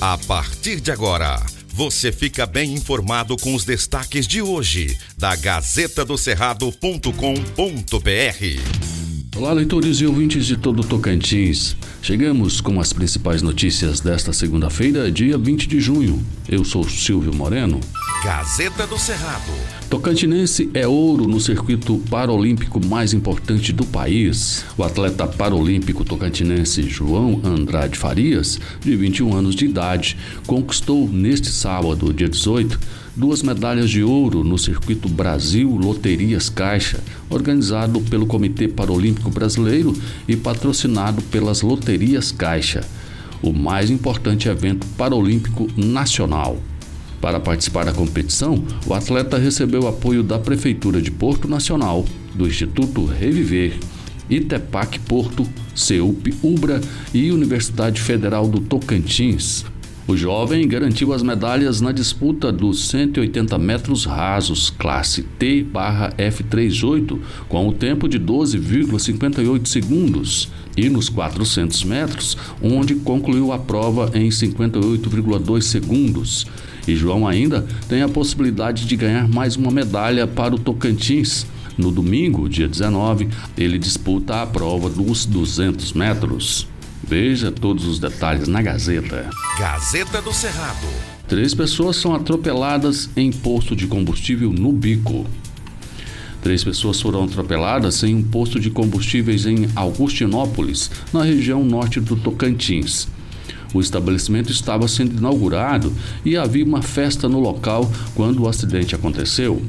A partir de agora, você fica bem informado com os destaques de hoje da Gazeta do Cerrado.com.br. Olá, leitores e ouvintes de todo Tocantins. Chegamos com as principais notícias desta segunda-feira, dia 20 de junho. Eu sou Silvio Moreno. Gazeta do Cerrado. Tocantinense é ouro no circuito paralímpico mais importante do país. O atleta paralímpico tocantinense João Andrade Farias, de 21 anos de idade, conquistou neste sábado, dia 18, duas medalhas de ouro no circuito Brasil Loterias Caixa, organizado pelo Comitê Paralímpico Brasileiro e patrocinado pelas Loterias Caixa, o mais importante evento paralímpico nacional. Para participar da competição, o atleta recebeu apoio da Prefeitura de Porto Nacional, do Instituto Reviver, Itepac Porto, CEUP Ubra e Universidade Federal do Tocantins. O jovem garantiu as medalhas na disputa dos 180 metros rasos, classe T/F38, com o tempo de 12,58 segundos, e nos 400 metros, onde concluiu a prova em 58,2 segundos. E João ainda tem a possibilidade de ganhar mais uma medalha para o Tocantins. No domingo, dia 19, ele disputa a prova dos 200 metros. Veja todos os detalhes na Gazeta. Gazeta do Cerrado. Três pessoas são atropeladas em posto de combustível no Bico. Três pessoas foram atropeladas em um posto de combustíveis em Augustinópolis, na região norte do Tocantins. O estabelecimento estava sendo inaugurado e havia uma festa no local quando o acidente aconteceu.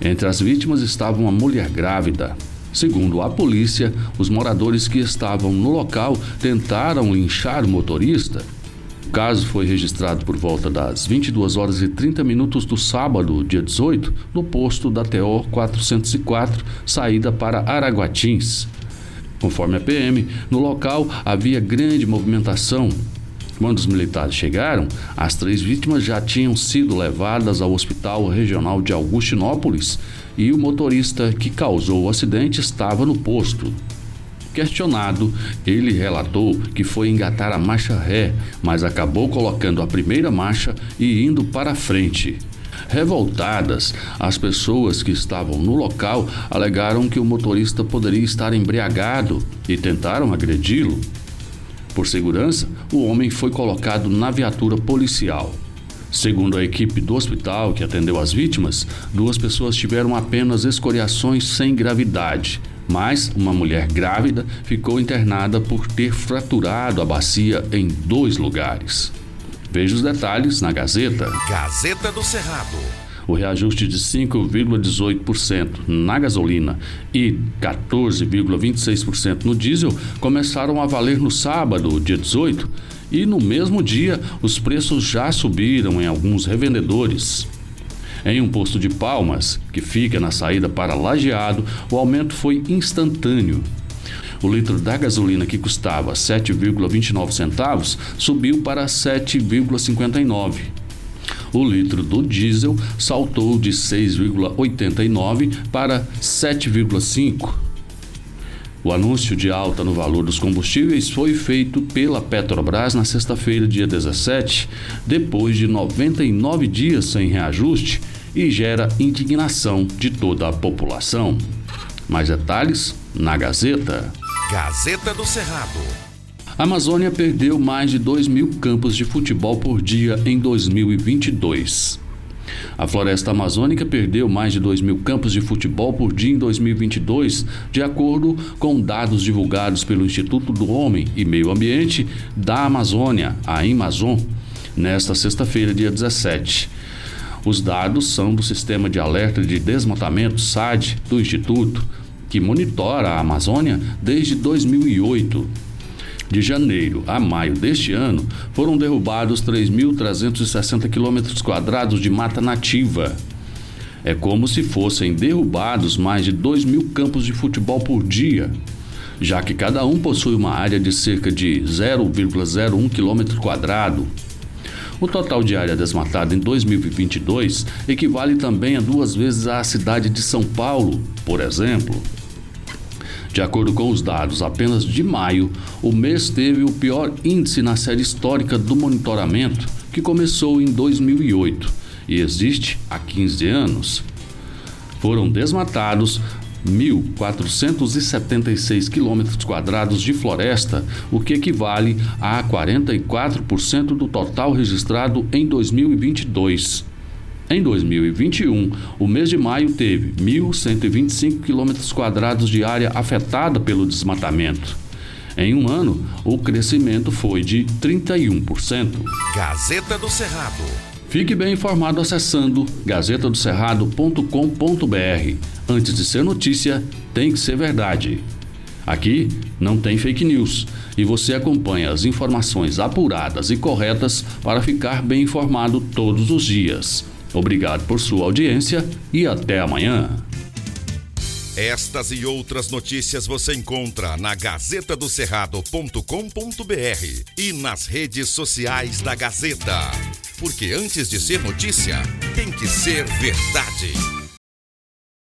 Entre as vítimas estava uma mulher grávida. Segundo a polícia, os moradores que estavam no local tentaram linchar o motorista. O caso foi registrado por volta das 22 horas e 30 minutos do sábado, dia 18, no posto da TO 404, saída para Araguatins. Conforme a PM, no local havia grande movimentação, quando os militares chegaram, as três vítimas já tinham sido levadas ao Hospital Regional de Augustinópolis e o motorista que causou o acidente estava no posto. Questionado, ele relatou que foi engatar a marcha ré, mas acabou colocando a primeira marcha e indo para frente. Revoltadas, as pessoas que estavam no local alegaram que o motorista poderia estar embriagado e tentaram agredi-lo. Por segurança, o homem foi colocado na viatura policial. Segundo a equipe do hospital que atendeu as vítimas, duas pessoas tiveram apenas escoriações sem gravidade, mas uma mulher grávida ficou internada por ter fraturado a bacia em dois lugares. Veja os detalhes na Gazeta. Gazeta do Cerrado o reajuste de 5,18% na gasolina e 14,26% no diesel começaram a valer no sábado, dia 18, e no mesmo dia os preços já subiram em alguns revendedores. Em um posto de Palmas, que fica na saída para Lajeado, o aumento foi instantâneo. O litro da gasolina que custava 7,29 centavos subiu para 7,59 o litro do diesel saltou de 6,89 para 7,5. O anúncio de alta no valor dos combustíveis foi feito pela Petrobras na sexta-feira, dia 17, depois de 99 dias sem reajuste e gera indignação de toda a população. Mais detalhes na Gazeta. Gazeta do Cerrado. A Amazônia perdeu mais de 2 mil campos de futebol por dia em 2022. A floresta amazônica perdeu mais de 2 mil campos de futebol por dia em 2022, de acordo com dados divulgados pelo Instituto do Homem e Meio Ambiente da Amazônia, a Amazon, nesta sexta-feira, dia 17. Os dados são do Sistema de Alerta de Desmatamento SAD do Instituto, que monitora a Amazônia desde 2008. De janeiro a maio deste ano, foram derrubados 3.360 quilômetros quadrados de mata nativa. É como se fossem derrubados mais de 2 mil campos de futebol por dia, já que cada um possui uma área de cerca de 0,01 quilômetro quadrado. O total de área desmatada em 2022 equivale também a duas vezes a cidade de São Paulo, por exemplo. De acordo com os dados apenas de maio, o mês teve o pior índice na série histórica do monitoramento, que começou em 2008 e existe há 15 anos. Foram desmatados 1.476 quilômetros quadrados de floresta, o que equivale a 44% do total registrado em 2022. Em 2021, o mês de maio teve 1.125 quilômetros quadrados de área afetada pelo desmatamento. Em um ano, o crescimento foi de 31%. Gazeta do Cerrado. Fique bem informado acessando gazetadocerrado.com.br. Antes de ser notícia, tem que ser verdade. Aqui não tem fake news e você acompanha as informações apuradas e corretas para ficar bem informado todos os dias. Obrigado por sua audiência e até amanhã. Estas e outras notícias você encontra na gazetadocerrado.com.br e nas redes sociais da Gazeta. Porque antes de ser notícia, tem que ser verdade.